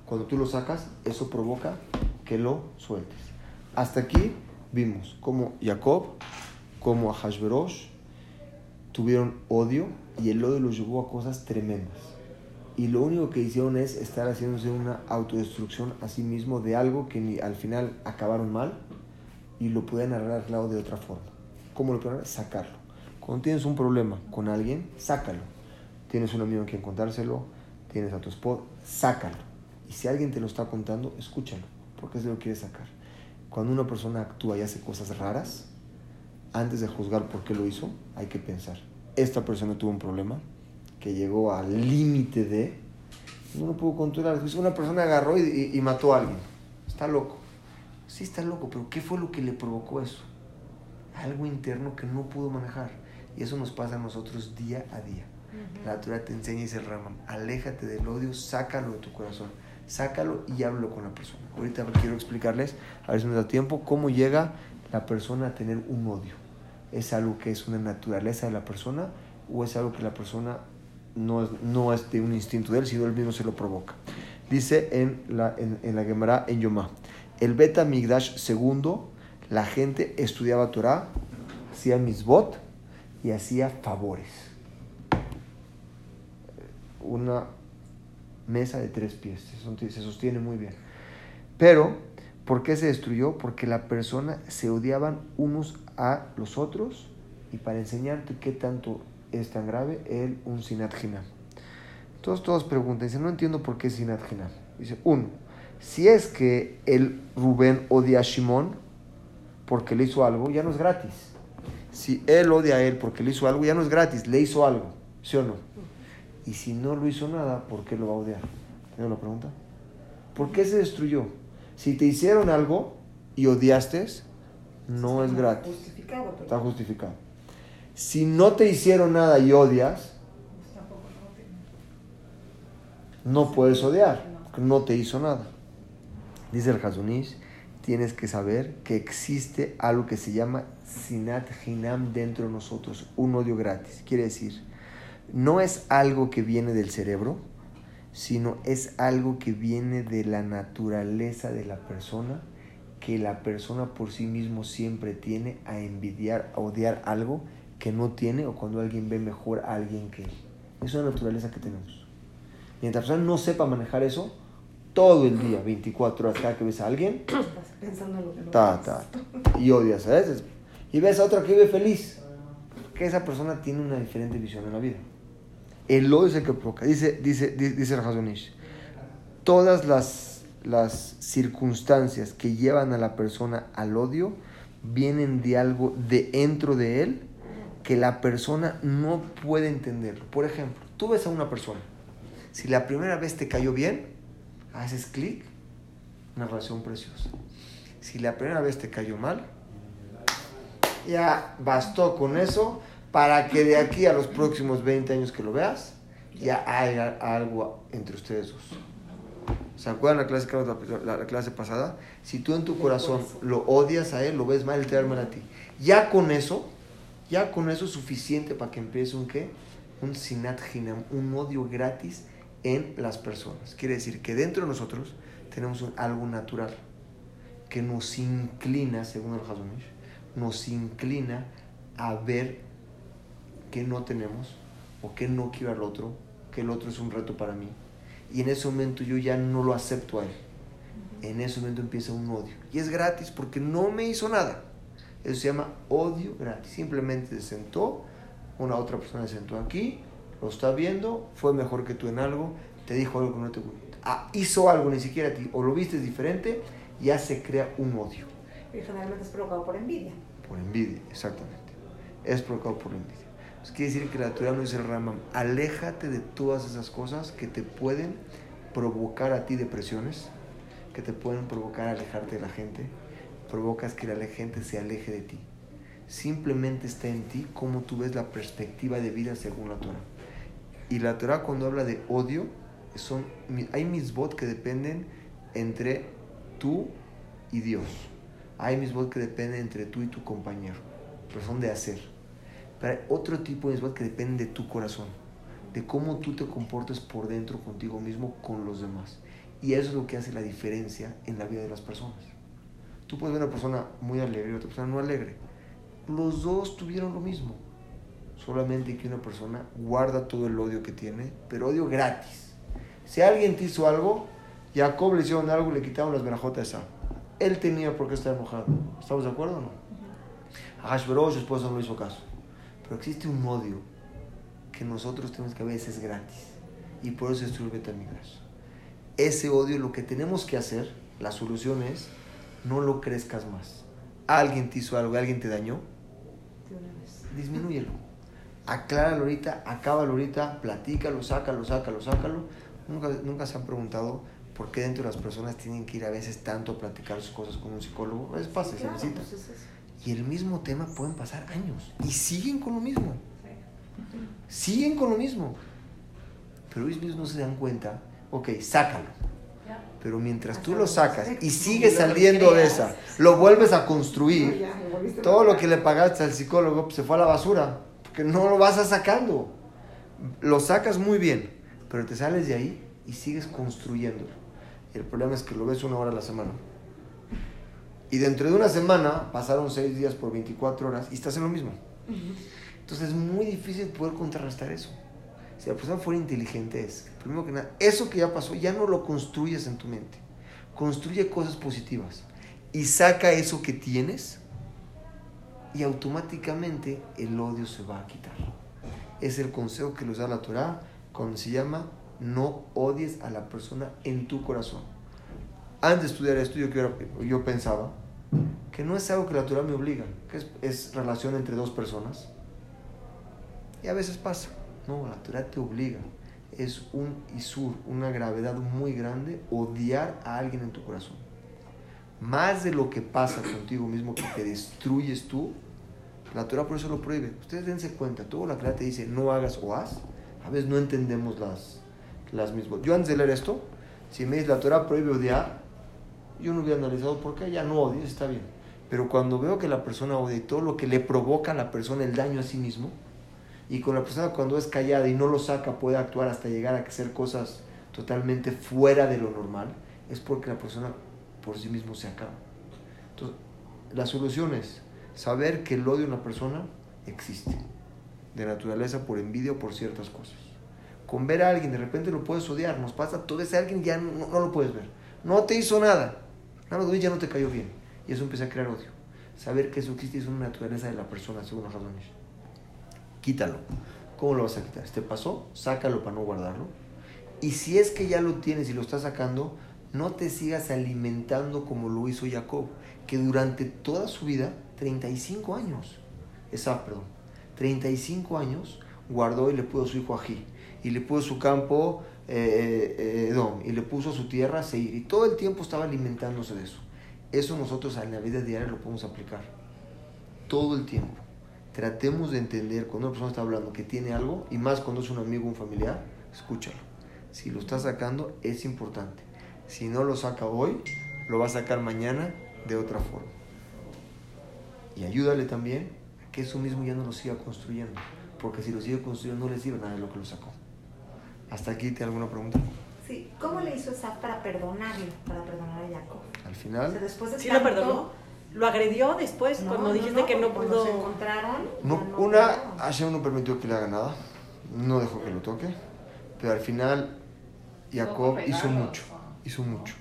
cuando tú lo sacas, eso provoca que lo sueltes. Hasta aquí vimos cómo Jacob, como a Hashverosh, tuvieron odio y el odio los llevó a cosas tremendas. Y lo único que hicieron es estar haciéndose una autodestrucción a sí mismo de algo que ni, al final acabaron mal y lo pueden arreglar de otra forma. ¿Cómo lo pueden? Sacarlo. Cuando tienes un problema con alguien, sácalo. Tienes un amigo a quien contárselo, tienes a tu esposo, sácalo. Y si alguien te lo está contando, escúchalo, porque es lo que quieres sacar. Cuando una persona actúa y hace cosas raras, antes de juzgar por qué lo hizo, hay que pensar, esta persona tuvo un problema que llegó al límite de, no lo puedo controlar. Una persona agarró y, y- y mató a alguien. Está loco. Sí, está loco, pero ¿qué fue lo que le provocó eso? Algo interno que no pudo manejar. Y eso nos pasa a nosotros día a día. La Torah te enseña y dice Ramam, aléjate del odio, sácalo de tu corazón, sácalo y háblalo con la persona. Ahorita quiero explicarles, a ver si nos da tiempo, cómo llega la persona a tener un odio. ¿Es algo que es una naturaleza de la persona o es algo que la persona no es, no es de un instinto de él, sino él mismo se lo provoca? Dice en la, en, en la Gemara, en Yomá, el Beta Migdash segundo, la gente estudiaba Torah, hacía misbot y hacía favores una mesa de tres pies, se sostiene muy bien. Pero, ¿por qué se destruyó? Porque la persona se odiaban unos a los otros y para enseñarte qué tanto es tan grave, él un sinat hinam. Todos, todos preguntan, dicen, no entiendo por qué sinat hinam. Dice, uno, si es que el Rubén odia a Shimón porque le hizo algo, ya no es gratis. Si él odia a él porque le hizo algo, ya no es gratis, le hizo algo, ¿sí o no? Y si no lo hizo nada, ¿por qué lo va a odiar? ¿Tengo la pregunta? ¿Por qué se destruyó? Si te hicieron algo y odiaste, no es gratis. Justificado, pero Está justificado. Si no te hicieron nada y odias, tiene. no puedes odiar, porque no te hizo nada. Dice el Hazunish, tienes que saber que existe algo que se llama sinat hinam dentro de nosotros, un odio gratis. Quiere decir, no es algo que viene del cerebro, sino es algo que viene de la naturaleza de la persona, que la persona por sí mismo siempre tiene a envidiar, a odiar algo que no tiene o cuando alguien ve mejor a alguien que él. Es una naturaleza que tenemos. Mientras la persona no sepa manejar eso, todo el día, 24 horas, cada que ves a alguien, Estás pensando en lo que no ta, es. ta, ta, y odias a veces. Y ves a otra que vive feliz. Que esa persona tiene una diferente visión en la vida. El odio es el que provoca. Dice, dice, di- dice el Hazonish, todas las, las circunstancias que llevan a la persona al odio vienen de algo de dentro de él que la persona no puede entenderlo. Por ejemplo, tú ves a una persona, si la primera vez te cayó bien, haces clic, una relación preciosa. Si la primera vez te cayó mal, ya bastó con eso para que de aquí a los próximos 20 años que lo veas, ya haya algo entre ustedes dos. ¿Se acuerdan la clase, la, la- la clase pasada? Si tú en tu corazón lo odias a él, lo ves mal, él te va a ver mal a ti. Ya con eso, ya con eso es suficiente para que empiece un qué? Un sinat hinam, un odio gratis en las personas. Quiere decir que dentro de nosotros tenemos un- algo natural que nos inclina, según el Hazonish, nos inclina a ver que no tenemos o que no quiero al otro, que el otro es un reto para mí. Y en ese momento yo ya no lo acepto a él. En ese momento empieza un odio. Y es gratis porque no me hizo nada. Eso se llama odio gratis. Simplemente se sentó, una otra persona se sentó aquí, lo está viendo, fue mejor que tú en algo, te dijo algo que no te gustó. Ah, hizo algo ni siquiera a ti, o lo viste diferente, ya se crea un odio. Y generalmente es provocado por envidia. Por envidia, exactamente. Es provocado por envidia. Quiere decir que la Torah nos dice el Ramam, aléjate de todas esas cosas que te pueden provocar a ti depresiones, que te pueden provocar alejarte de la gente, provocas que la gente se aleje de ti. Simplemente está en ti cómo tú ves la perspectiva de vida según la Torah. Y la Torah cuando habla de odio, son, hay misbot que dependen entre tú y Dios. Hay misbot que dependen entre tú y tu compañero, pero son de hacer. Pero hay otro tipo de misbot que dependen de tu corazón, de cómo tú te comportas por dentro contigo mismo con los demás. Y eso es lo que hace la diferencia en la vida de las personas. Tú puedes ver una persona muy alegre y otra persona no alegre. Los dos tuvieron lo mismo. Solamente que una persona guarda todo el odio que tiene, pero odio gratis. Si alguien te hizo algo, Jacob le hicieron algo y le quitaron las verajotas de Esau. Él tenía por qué estar enojado. ¿Estamos de acuerdo o no? A Hashverosh, su esposa, no le hizo caso. Pero existe un odio que nosotros tenemos que a veces es gratis. Y por eso es Betamigdash. Ese odio, lo que tenemos que hacer, la solución es, no lo crezcas más. Alguien te hizo algo, alguien te dañó, disminúyelo. Acláralo ahorita, acábalo ahorita, platícalo, sácalo, sácalo, sácalo. Nunca, nunca se han preguntado por qué dentro de las personas tienen que ir a veces tanto a platicar sus cosas con un psicólogo. A veces pasa, se Claro, necesita. pues es. Y el mismo tema pueden pasar años y siguen con lo mismo. Sí. Siguen con lo mismo. Pero ellos no se dan cuenta. Ok, sácalo. Ya. Pero mientras tú Hasta lo lo sacas y sigues saliendo de esa, lo vuelves a No, construir, ya, todo lo que le pagaste al psicólogo pues, se fue a la basura. Porque no lo vas a sacando. Lo sacas muy bien, pero te sales de ahí y sigues construyéndolo. Y el problema es que lo ves una hora a la semana. Y dentro de una semana pasaron seis días por 24 horas y estás en lo mismo. Entonces es muy difícil poder contrarrestar eso. Si la persona fuera inteligente es, primero que nada, eso que ya pasó ya no lo construyes en tu mente. Construye cosas positivas y saca eso que tienes y automáticamente el odio se va a quitar. Es el consejo que nos da la Torah cuando se llama no odies a la persona en tu corazón. Antes de estudiar esto yo, yo pensaba que no es algo que la Torah me obliga, que es, es relación entre dos personas. Y a veces pasa. No, la Torah te obliga. Es un isur, una gravedad muy grande odiar a alguien en tu corazón. Más de lo que pasa contigo mismo que te destruyes tú, la Torah por eso lo prohíbe. Ustedes dense cuenta, todo la Torah te dice no hagas o haz. A veces no entendemos las, las mismas. Yo antes de leer esto, si me dice la Torah prohíbe odiar, yo no hubiera analizado por qué, ya no odies, está bien. Pero cuando veo que la persona odia y todo lo que le provoca a la persona el daño a sí mismo, y con la persona cuando es callada y no lo saca puede actuar hasta llegar a hacer cosas totalmente fuera de lo normal, es porque la persona por sí mismo se acaba. Entonces, la solución es saber que el odio en una persona existe, de naturaleza por envidia o por ciertas cosas. con ver a alguien, de repente lo puedes odiar. Nos pasa, todo ese alguien ya no, no lo puedes ver. No te hizo nada. Nada ya no te cayó bien. Y eso empieza a crear odio. Saber que eso existe es una naturaleza de la persona, según los razones. Quítalo. ¿Cómo lo vas a quitar? ¿Te pasó? Sácalo para no guardarlo. Y si es que ya lo tienes y lo estás sacando, no te sigas alimentando como lo hizo Jacob, que durante toda su vida, 35 años, esa, perdón, 35 años, guardó y le puso a su hijo Ají, y le puso su campo eh, eh, Edom, y le puso su tierra Seir, y todo el tiempo estaba alimentándose de eso. Eso nosotros en la vida diaria lo podemos aplicar. Todo el tiempo. Tratemos de entender cuando una persona está hablando que tiene algo, y más cuando es un amigo un familiar, escúchalo. Si lo está sacando, es importante. Si no lo saca hoy, lo va a sacar mañana de otra forma. Y ayúdale también a que eso mismo ya no lo siga construyendo. Porque si lo sigue construyendo, no le sirve nada de lo que lo sacó. ¿Hasta aquí tiene alguna pregunta? Sí, ¿cómo le hizo Esaf para perdonarlo, para perdonar a Jacob? Al final... O sea, después de ¿Sí tanto- lo perdonó? ¿Lo agredió después No, cuando no, dijiste no, que no cuando se pudo? encontraron, No, una. Hashem no permitió que le haga nada, no dejó que lo toque, pero al final Jacob hizo mucho, hizo mucho.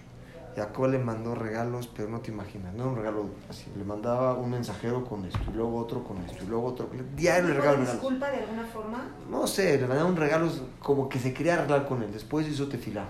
Jacob le mandó regalos, pero no te imaginas, no era un regalo así, le mandaba un mensajero con esto, y luego otro con esto, y luego otro, diario le ¿Dijo regalaba regalos. disculpa de alguna forma? No sé, le mandaba un regalo como que se quería arreglar con él, después hizo tefilá,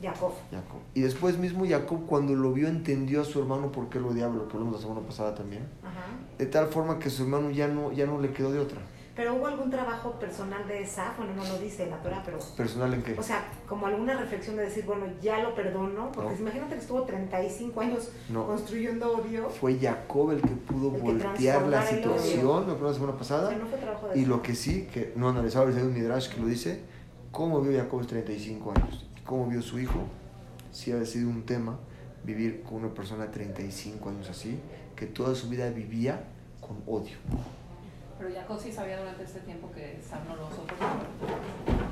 Jacob. Jacob. Y después mismo Jacob cuando lo vio entendió a su hermano por qué lo odiaba, lo que hablamos la semana pasada también. Ajá. De tal forma que su hermano ya no, ya no le quedó de otra. Pero hubo algún trabajo personal de Esaf, bueno, no lo dice la Torah, pero... ¿Personal en qué? O sea, como alguna reflexión de decir, bueno, ya lo perdono, porque No. imagínate que estuvo 35 años No. construyendo odio. Fue Jacob el que pudo El que voltear la transformara el situación, acuerdo la semana O pasada. sea, no fue trabajo de Y lo que sí, que no analizaba el un Midrash que lo dice, cómo vio Jacob los 35 años, y cómo vio su hijo, sí ha sido un tema vivir con una persona de 35 años así, que toda su vida vivía con odio. Pero Jacob sí sabía durante este tiempo que Sam no lo soportaba.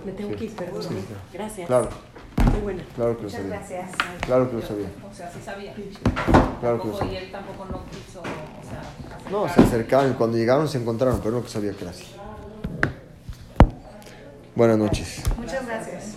Me tengo Sí. que ir, perdón. Sí, claro. Gracias. Claro, Muy buena. claro que lo Muchas sabía. gracias. Claro que lo sabía. O sea, sí sabía. Claro que lo sabía. Y él tampoco no quiso, o sea, No, se acercaban y cuando llegaron se encontraron, pero no que sabía que era así. Buenas noches. Muchas gracias.